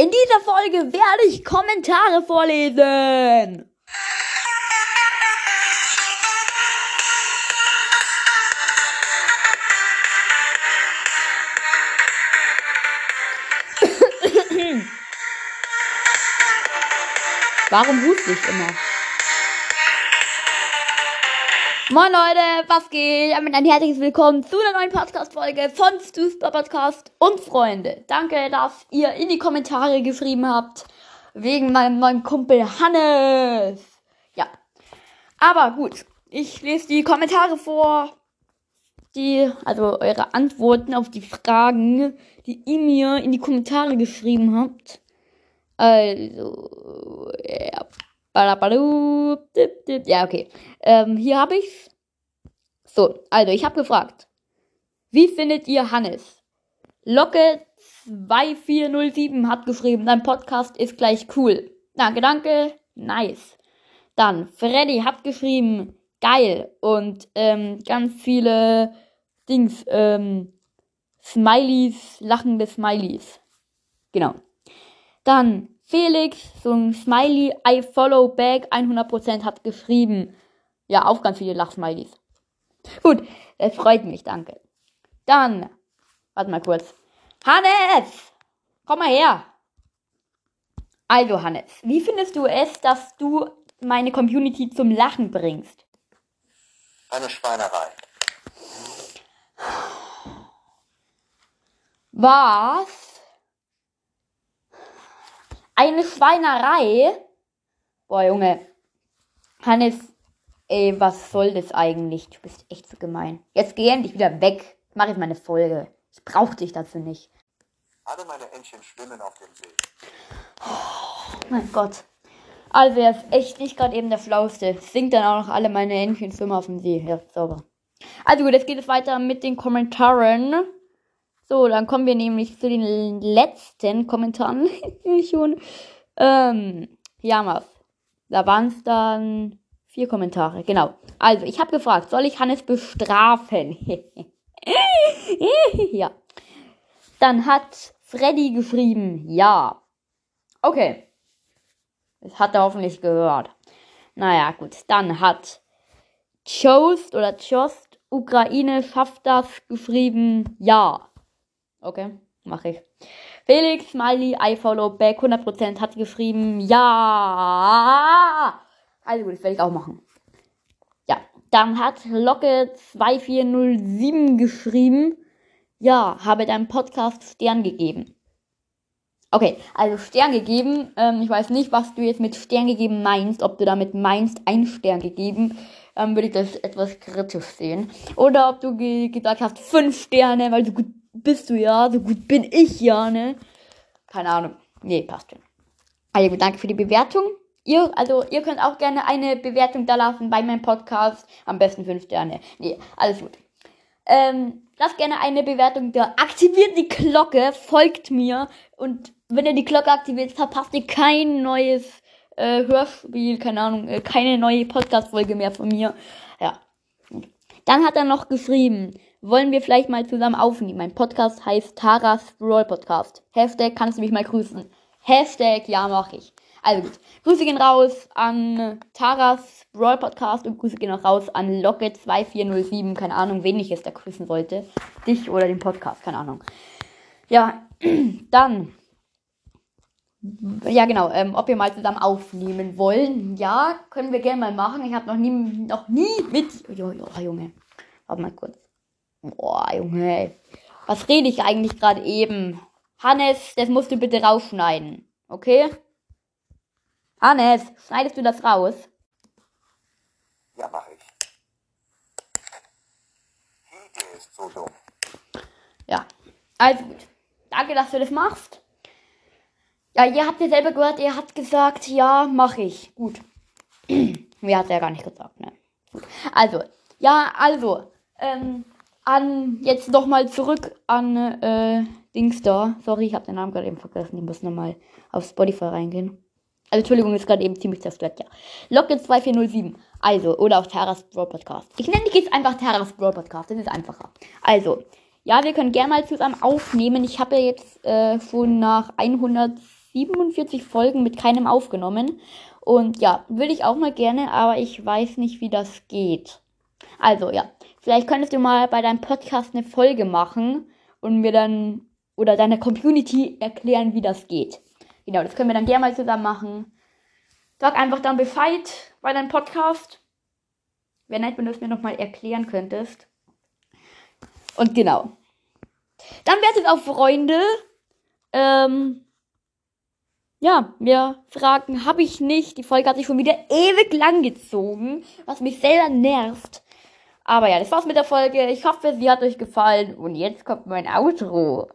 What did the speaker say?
In dieser Folge werde ich Kommentare vorlesen. Warum huste ich immer? Moin Leute, was geht? Damit ein herzliches Willkommen zu einer neuen Podcast-Folge von Stu's Podcast und Freunde. Danke, dass ihr in die Kommentare geschrieben habt, wegen meinem neuen Kumpel Hannes. Ja, aber gut, ich lese die Kommentare vor, die, also eure Antworten auf die Fragen, die ihr mir in die Kommentare geschrieben habt. Also, ja. Ja, okay. Ähm, hier habe ich's. So, also ich habe gefragt. Wie findet ihr Hannes? Locke 2407 hat geschrieben, dein Podcast ist gleich cool. Danke, danke. Nice. Dann, Freddy hat geschrieben, geil. Und ähm, ganz viele Dings, ähm, Smileys, lachende Smileys. Genau. Dann, Felix, so ein Smiley, I follow back, 100% hat geschrieben. Ja, auch ganz viele Lachsmileys. Gut, es freut mich, danke. Dann, warte mal kurz. Hannes! Komm mal her! Also, Hannes, wie findest du es, dass du meine Community zum Lachen bringst? Eine Schweinerei. Was? Eine Schweinerei? Boah, Junge. Hannes, ey, was soll das eigentlich? Du bist echt so gemein. Jetzt geh endlich wieder weg. Ich mach jetzt meine Folge. Ich brauch dich dazu nicht. Alle meine Entchen schwimmen auf dem See. Oh mein Gott. Also, er ist echt nicht gerade eben der Flauste. Singt dann auch noch alle meine Entchen schwimmen auf dem See. Ja, sauber. Also gut, jetzt geht es weiter mit den Kommentaren. So, dann kommen wir nämlich zu den letzten Kommentaren schon. Ähm, ja, Mas. Da waren es dann vier Kommentare. Genau. Also, ich habe gefragt, soll ich Hannes bestrafen? ja. Dann hat Freddy geschrieben, ja. Okay. Das hat er hoffentlich gehört. Naja, gut. Dann hat Chost oder Chost Ukraine schafft das geschrieben, ja. Okay, mache ich. Felix Smiley, I follow back, 100% hat geschrieben, ja. Also gut, das werde ich auch machen. Ja, dann hat Locke 2407 geschrieben, ja, habe deinem Podcast Stern gegeben. Okay, also Stern gegeben. Ähm, ich weiß nicht, was du jetzt mit Stern gegeben meinst. Ob du damit meinst, ein Stern gegeben, ähm, würde ich das etwas kritisch sehen. Oder ob du ge gesagt hast, fünf Sterne, weil so gut bist du ja, so gut bin ich ja, ne? Keine Ahnung. Nee, passt schon. Also danke für die Bewertung. Ihr, also ihr könnt auch gerne eine Bewertung da lassen bei meinem Podcast. Am besten fünf Sterne. Nee, alles gut. Ähm, lasst gerne eine Bewertung da. Aktiviert die Glocke, folgt mir. Und wenn ihr die Glocke aktiviert, verpasst ihr kein neues äh, Hörspiel, keine Ahnung, äh, keine neue Podcast-Folge mehr von mir. Ja. Dann hat er noch geschrieben, wollen wir vielleicht mal zusammen aufnehmen. Mein Podcast heißt Taras Brawl Podcast. Hashtag kannst du mich mal grüßen. Hashtag ja mach ich. Also gut. Grüße gehen raus an Taras Brawl Podcast und Grüße gehen auch raus an Locke2407. Keine Ahnung, wen ich jetzt da grüßen sollte. Dich oder den Podcast, keine Ahnung. Ja, dann. Ja, genau. Ähm, ob wir mal zusammen aufnehmen wollen. Ja, können wir gerne mal machen. Ich habe noch nie, noch nie mit. Oh, Junge. Warte mal kurz. Boah, Junge. Was rede ich eigentlich gerade eben? Hannes, das musst du bitte rausschneiden. Okay? Hannes, schneidest du das raus? Ja, mach ich. Idee ist so dumm. Ja. Also gut. Danke, dass du das machst. Ja, ihr habt ja selber gehört, er hat gesagt, ja, mach ich. Gut. Mir hat er gar nicht gesagt, ne? Gut. Also, ja, also, ähm, an, jetzt nochmal zurück an, äh, Dings. Sorry, ich habe den Namen gerade eben vergessen. Ich muss nochmal auf Spotify reingehen. Also, Entschuldigung, ist gerade eben ziemlich zerstört, ja. Locket 2407. Also, oder auf Terras Brawl Podcast. Ich nenne dich jetzt einfach Terras Brawl Podcast. Das ist einfacher. Also, ja, wir können gerne mal zusammen aufnehmen. Ich habe ja jetzt äh, schon nach 100 47 Folgen mit keinem aufgenommen. Und ja, würde ich auch mal gerne, aber ich weiß nicht, wie das geht. Also ja, vielleicht könntest du mal bei deinem Podcast eine Folge machen und mir dann oder deiner Community erklären, wie das geht. Genau, das können wir dann gerne mal zusammen machen. Sag einfach dann Bescheid bei deinem Podcast. Wäre nett, wenn du es mir nochmal erklären könntest. Und genau. Dann wäre es auch Freunde. Ähm, ja, mehr Fragen habe ich nicht. Die Folge hat sich schon wieder ewig lang gezogen, was mich selber nervt. Aber ja, das war's mit der Folge. Ich hoffe, sie hat euch gefallen. Und jetzt kommt mein Outro.